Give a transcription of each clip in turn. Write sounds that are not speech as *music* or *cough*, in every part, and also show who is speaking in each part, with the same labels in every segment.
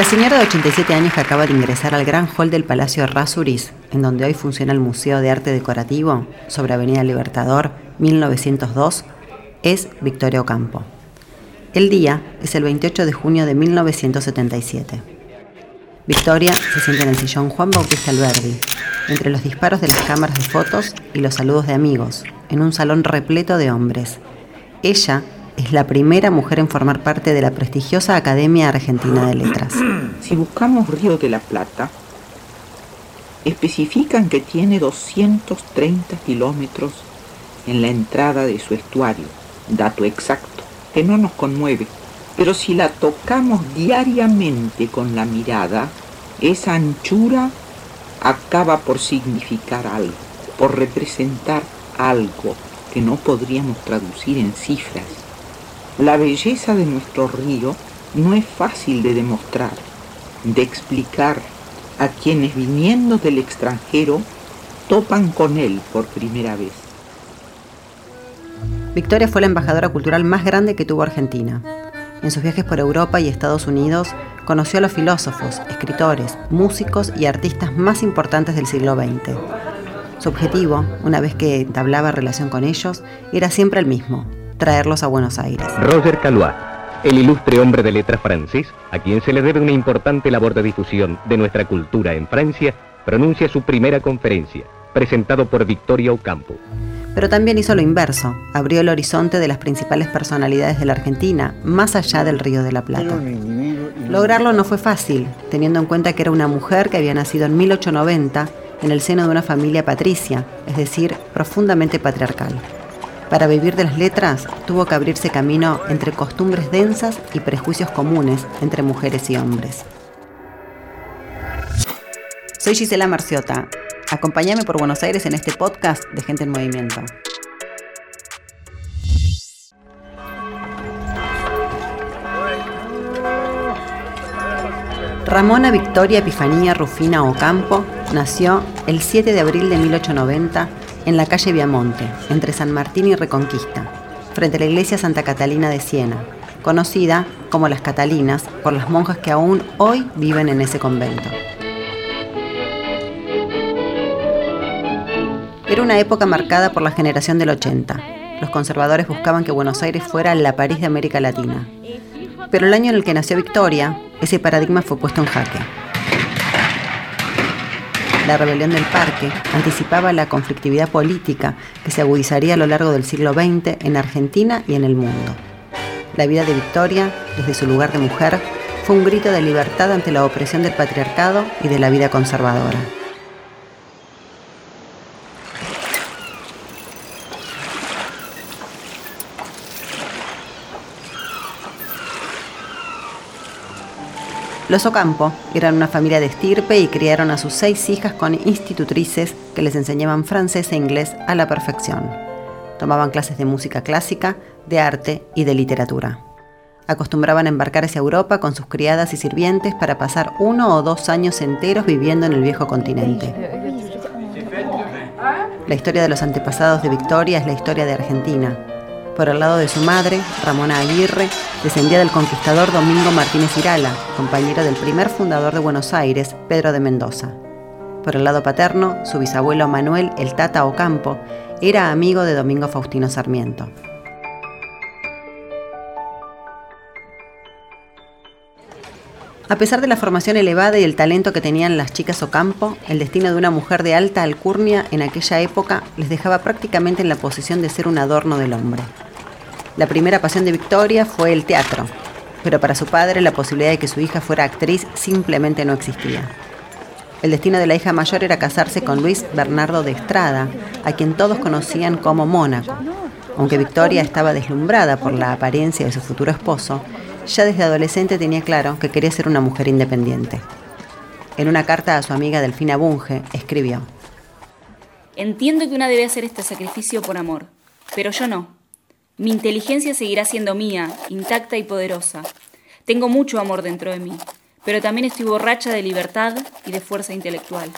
Speaker 1: La señora de 87 años que acaba de ingresar al gran hall del Palacio Rasuris, en donde hoy funciona el Museo de Arte Decorativo, sobre Avenida Libertador, 1902, es Victoria Ocampo. El día es el 28 de junio de 1977. Victoria se sienta en el sillón Juan Bautista Alberdi, entre los disparos de las cámaras de fotos y los saludos de amigos, en un salón repleto de hombres. Ella es la primera mujer en formar parte de la prestigiosa Academia Argentina de Letras. *clears throat*
Speaker 2: Si buscamos Río de la Plata, especifican que tiene 230 kilómetros en la entrada de su estuario, dato exacto, que no nos conmueve, pero si la tocamos diariamente con la mirada, esa anchura acaba por significar algo, por representar algo que no podríamos traducir en cifras. La belleza de nuestro río no es fácil de demostrar, de explicar a quienes viniendo del extranjero topan con él por primera vez.
Speaker 1: Victoria fue la embajadora cultural más grande que tuvo Argentina. En sus viajes por Europa y Estados Unidos conoció a los filósofos, escritores, músicos y artistas más importantes del siglo XX. Su objetivo, una vez que entablaba relación con ellos, era siempre el mismo, traerlos a Buenos Aires.
Speaker 3: Roger Calois, el ilustre hombre de letras francés, a quien se le debe una importante labor de difusión de nuestra cultura en Francia, pronuncia su primera conferencia, presentado por Victoria Ocampo.
Speaker 1: Pero también hizo lo inverso, abrió el horizonte de las principales personalidades de la Argentina, más allá del Río de la Plata. Lograrlo no fue fácil, teniendo en cuenta que era una mujer que había nacido en 1890 en el seno de una familia patricia, es decir, profundamente patriarcal. Para vivir de las letras, tuvo que abrirse camino entre costumbres densas y prejuicios comunes entre mujeres y hombres. Soy Gisela Marciota Acompáñame por Buenos Aires en este podcast de Gente en Movimiento. Ramona Victoria Epifanía Rufina Ocampo nació el 7 de abril de 1890 en la calle Viamonte, entre San Martín y Reconquista, frente a la iglesia Santa Catalina de Siena, conocida como las Catalinas por las monjas que aún hoy viven en ese convento. Era una época marcada por la generación del 80. Los conservadores buscaban que Buenos Aires fuera la París de América Latina. Pero el año en el que nació Victoria, ese paradigma fue puesto en jaque. La rebelión del parque anticipaba la conflictividad política que se agudizaría a lo largo del siglo XX en Argentina y en el mundo. La vida de Victoria, desde su lugar de mujer, fue un grito de libertad ante la opresión del patriarcado y de la vida conservadora. Los Ocampo eran una familia de estirpe y criaron a sus seis hijas con institutrices que les enseñaban francés e inglés a la perfección. Tomaban clases de música clásica, de arte y de literatura. Acostumbraban a embarcar hacia Europa con sus criadas y sirvientes para pasar uno o dos años enteros viviendo en el viejo continente. La historia de los antepasados de Victoria es la historia de Argentina, por el lado de su madre, Ramona Aguirre, descendía del conquistador Domingo Martínez Irala, compañero del primer fundador de Buenos Aires, Pedro de Mendoza. Por el lado paterno, su bisabuelo Manuel El Tata Ocampo era amigo de Domingo Faustino Sarmiento. A pesar de la formación elevada y el talento que tenían las chicas Ocampo, el destino de una mujer de alta alcurnia en aquella época les dejaba prácticamente en la posición de ser un adorno del hombre. La primera pasión de Victoria fue el teatro, pero para su padre la posibilidad de que su hija fuera actriz simplemente no existía. El destino de la hija mayor era casarse con Luis Bernardo de Estrada, a quien todos conocían como Mónaco. Aunque Victoria estaba deslumbrada por la apariencia de su futuro esposo, ya desde adolescente tenía claro que quería ser una mujer independiente. En una carta a su amiga Delfina Bunge, escribió:
Speaker 4: Entiendo que una debe hacer este sacrificio por amor, pero yo no. Mi inteligencia seguirá siendo mía, intacta y poderosa. Tengo mucho amor dentro de mí, pero también estoy borracha de libertad y de fuerza intelectual.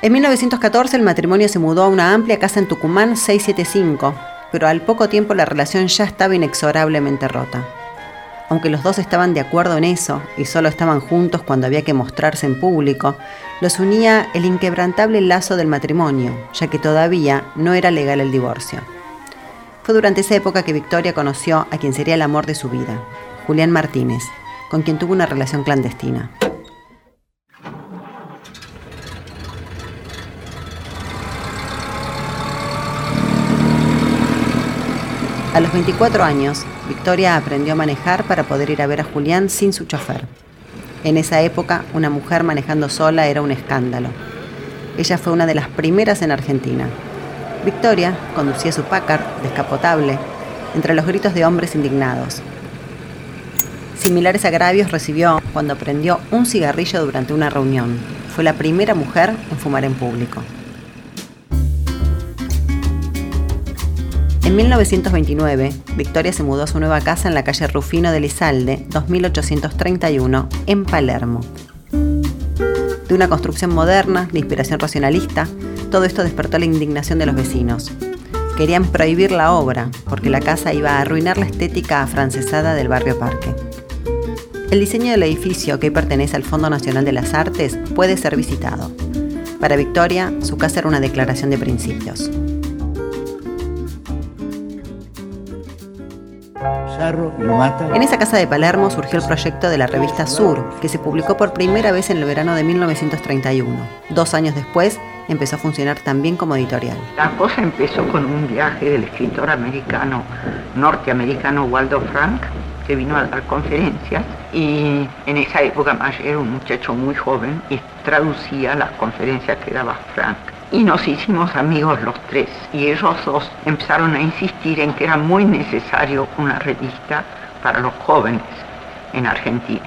Speaker 1: En 1914 el matrimonio se mudó a una amplia casa en Tucumán 675, pero al poco tiempo la relación ya estaba inexorablemente rota. aunque los dos estaban de acuerdo en eso y solo estaban juntos cuando había que mostrarse en público, los unía el inquebrantable lazo del matrimonio, ya que todavía no era legal el divorcio. Fue durante esa época que Victoria conoció a quien sería el amor de su vida, Julián Martínez, con quien tuvo una relación clandestina. A los 24 años, Victoria aprendió a manejar para poder ir a ver a Julián sin su chofer. En esa época, una mujer manejando sola era un escándalo. Ella fue una de las primeras en Argentina. Victoria conducía su Packard descapotable entre los gritos de hombres indignados. Similares agravios recibió cuando prendió un cigarrillo durante una reunión. Fue la primera mujer en fumar en público. En 1929, Victoria se mudó a su nueva casa en la calle Rufino de Lizalde, 2831, en Palermo. De una construcción moderna, de inspiración racionalista, todo esto despertó la indignación de los vecinos. Querían prohibir la obra, porque la casa iba a arruinar la estética afrancesada del barrio Parque. El diseño del edificio, que pertenece al Fondo Nacional de las Artes, puede ser visitado. Para Victoria, su casa era una declaración de principios. En esa casa de Palermo surgió el proyecto de la revista Sur, que se publicó por primera vez en el verano de 1931. Dos años después empezó a funcionar también como editorial.
Speaker 2: La cosa empezó con un viaje del escritor americano, norteamericano Waldo Frank, que vino a dar conferencias y en esa época más era un muchacho muy joven y traducía las conferencias que daba Frank y nos hicimos amigos los tres. Y ellos dos empezaron a insistir en que era muy necesario una revista para los jóvenes en Argentina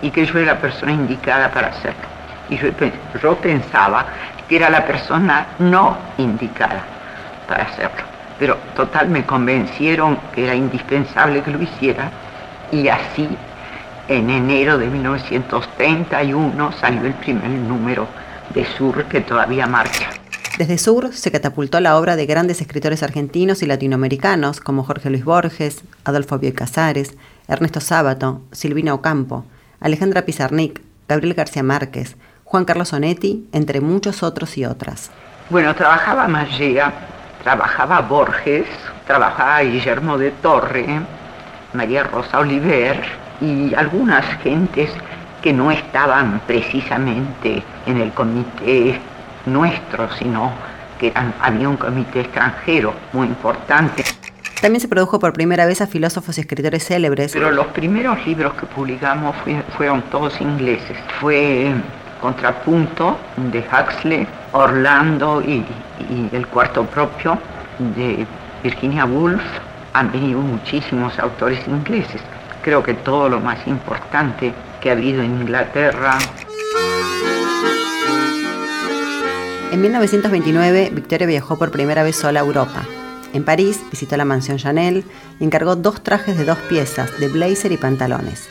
Speaker 2: y que yo era la persona indicada para hacerlo. Y yo, pensaba que era la persona no indicada para hacerlo. Pero total me convencieron que era indispensable que lo hiciera y así en enero de 1931 salió el primer número de Sur que todavía marcha.
Speaker 1: Desde Sur se catapultó la obra de grandes escritores argentinos y latinoamericanos como Jorge Luis Borges, Adolfo Bioy Casares, Ernesto Sábato, Silvina Ocampo, Alejandra Pizarnik, Gabriel García Márquez, Juan Carlos Onetti, entre muchos otros y otras.
Speaker 2: Bueno, trabajaba Mallea, trabajaba Borges, trabajaba Guillermo de Torre, María Rosa Oliver y algunas gentes que no estaban precisamente en el comité nuestro, sino que había un comité extranjero muy importante.
Speaker 1: También se produjo por primera vez a filósofos y escritores célebres.
Speaker 2: Pero los primeros libros que publicamos fueron todos ingleses. Fue Contrapunto de Huxley, Orlando y, y El Cuarto Propio de Virginia Woolf. Han venido muchísimos autores ingleses. Creo que todo lo más importante que ha habido en Inglaterra.
Speaker 1: En 1929, Victoria viajó por primera vez sola a Europa. En París visitó la mansión Chanel y encargó dos trajes de dos piezas, de blazer y pantalones.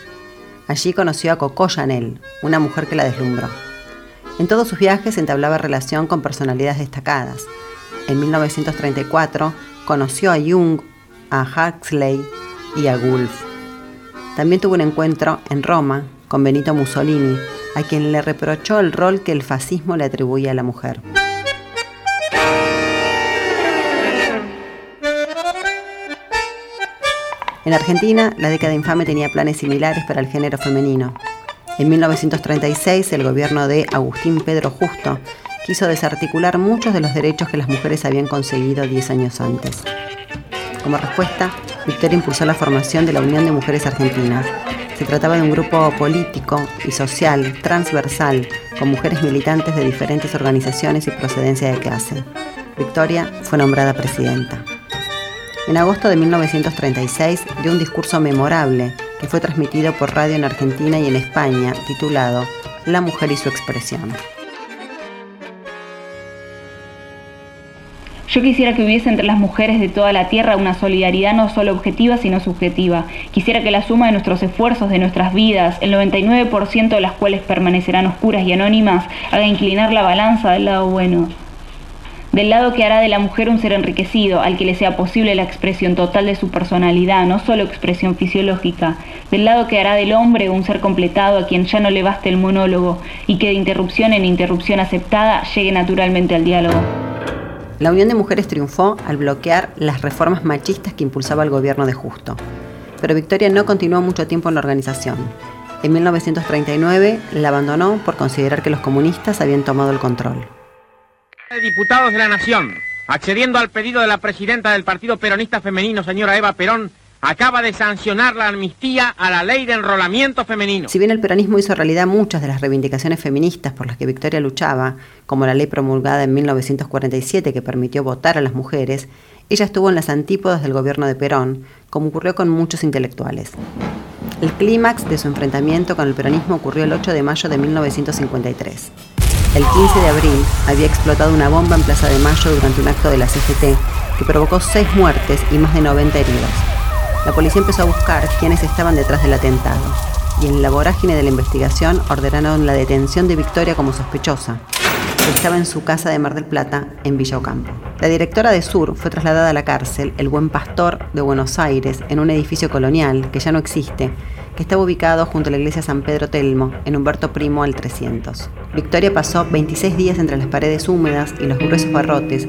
Speaker 1: Allí conoció a Coco Chanel, una mujer que la deslumbró. En todos sus viajes entablaba relación con personalidades destacadas. En 1934 conoció a Jung, a Huxley y a Woolf. También tuvo un encuentro en Roma con Benito Mussolini, a quien le reprochó el rol que el fascismo le atribuía a la mujer. En Argentina, la década infame tenía planes similares para el género femenino. En 1936, el gobierno de Agustín Pedro Justo quiso desarticular muchos de los derechos que las mujeres habían conseguido 10 años antes. Como respuesta, Victoria impulsó la formación de la Unión de Mujeres Argentinas, se trataba de un grupo político y social transversal con mujeres militantes de diferentes organizaciones y procedencia de clase. Victoria fue nombrada presidenta. En agosto de 1936 dio un discurso memorable que fue transmitido por radio en Argentina y en España titulado La mujer y su expresión.
Speaker 4: Yo quisiera que hubiese entre las mujeres de toda la tierra una solidaridad no solo objetiva, sino subjetiva. Quisiera que la suma de nuestros esfuerzos, de nuestras vidas, el 99% de las cuales permanecerán oscuras y anónimas, haga inclinar la balanza del lado bueno. del lado que hará de la mujer un ser enriquecido, al que le sea posible la expresión total de su personalidad, no solo expresión fisiológica, del lado que hará del hombre un ser completado a quien ya no le baste el monólogo y que de interrupción en interrupción aceptada llegue naturalmente al diálogo.
Speaker 1: La Unión de Mujeres triunfó al bloquear las reformas machistas que impulsaba el gobierno de Justo. Pero Victoria no continuó mucho tiempo en la organización. En 1939 la abandonó por considerar que los comunistas habían tomado el control.
Speaker 5: Diputados de la Nación, accediendo al pedido de la presidenta del Partido Peronista Femenino, señora Eva Perón, acaba de sancionar la amnistía a la ley de enrolamiento femenino.
Speaker 1: Si bien el peronismo hizo realidad muchas de las reivindicaciones feministas por las que Victoria luchaba, como la ley promulgada en 1947 que permitió votar a las mujeres, ella estuvo en las antípodas del gobierno de Perón, como ocurrió con muchos intelectuales. El clímax de su enfrentamiento con el peronismo ocurrió el 8 de mayo de 1953. El 15 de abril había explotado una bomba en Plaza de Mayo durante un acto de la CGT que provocó seis muertes y más de 90 heridos. La policía empezó a buscar quiénes estaban detrás del atentado y en la vorágine de la investigación ordenaron la detención de Victoria como sospechosa. Estaba en su casa de Mar del Plata, en Villa Ocampo. La directora de Sur fue trasladada a la cárcel El Buen Pastor de Buenos Aires en un edificio colonial que ya no existe que estaba ubicado junto a la iglesia San Pedro Telmo, en Humberto Primo al 300. Victoria pasó 26 días entre las paredes húmedas y los gruesos barrotes,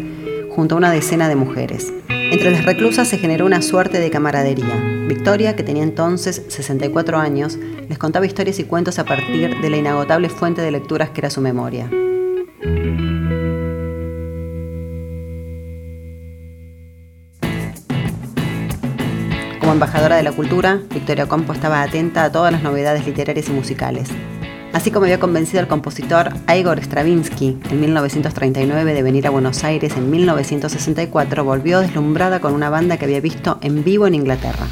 Speaker 1: junto a una decena de mujeres. Entre las reclusas se generó una suerte de camaradería. Victoria, que tenía entonces 64 años, les contaba historias y cuentos a partir de la inagotable fuente de lecturas que era su memoria. Como embajadora de la cultura, Victoria Compo estaba atenta a todas las novedades literarias y musicales. Así como había convencido al compositor Igor Stravinsky en 1939 de venir a Buenos Aires en 1964, volvió deslumbrada con una banda que había visto en vivo en Inglaterra.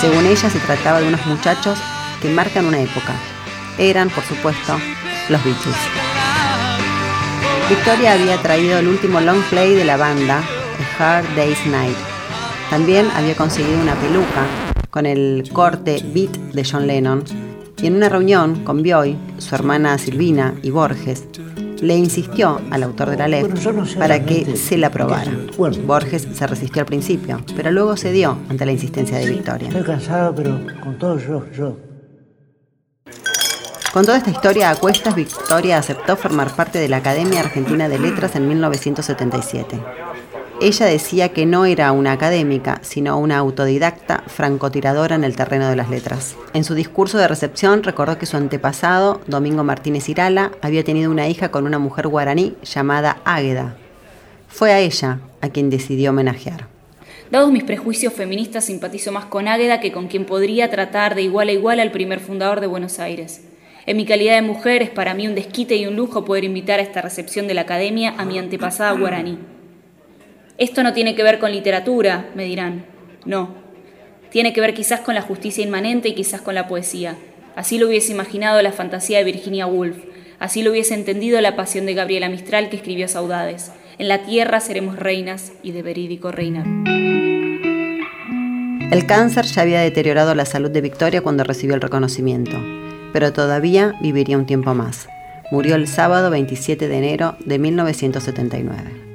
Speaker 1: Según ella, se trataba de unos muchachos que marcan una época. Eran, por supuesto, los Beatles. Victoria había traído el último long play de la banda, A Hard Day's Night. También había conseguido una peluca con el corte Beat de John Lennon. Y en una reunión con Bioy, su hermana Silvina y Borges, le insistió al autor de la ley para que se la aprobara. Borges se resistió al principio, pero luego cedió ante la insistencia de Victoria.
Speaker 6: Estoy cansado, pero con todo yo, yo.
Speaker 1: Con toda esta historia a cuestas, Victoria aceptó formar parte de la Academia Argentina de Letras en 1977. Ella decía que no era una académica, sino una autodidacta francotiradora en el terreno de las letras. En su discurso de recepción recordó que su antepasado, Domingo Martínez Irala, había tenido una hija con una mujer guaraní llamada Águeda. Fue a ella a quien decidió homenajear.
Speaker 4: Dados mis prejuicios feministas, simpatizo más con Águeda que con quien podría tratar de igual a igual al primer fundador de Buenos Aires. En mi calidad de mujer es para mí un desquite y un lujo poder invitar a esta recepción de la academia a mi antepasada guaraní. Esto no tiene que ver con literatura, me dirán. No. Tiene que ver quizás con la justicia inmanente y quizás con la poesía. Así lo hubiese imaginado la fantasía de Virginia Woolf. Así lo hubiese entendido la pasión de Gabriela Mistral que escribió Saudades. En la tierra seremos reinas y de verídico reinar.
Speaker 1: El cáncer ya había deteriorado la salud de Victoria cuando recibió el reconocimiento, pero todavía viviría un tiempo más. Murió el sábado 27 de enero de 1979.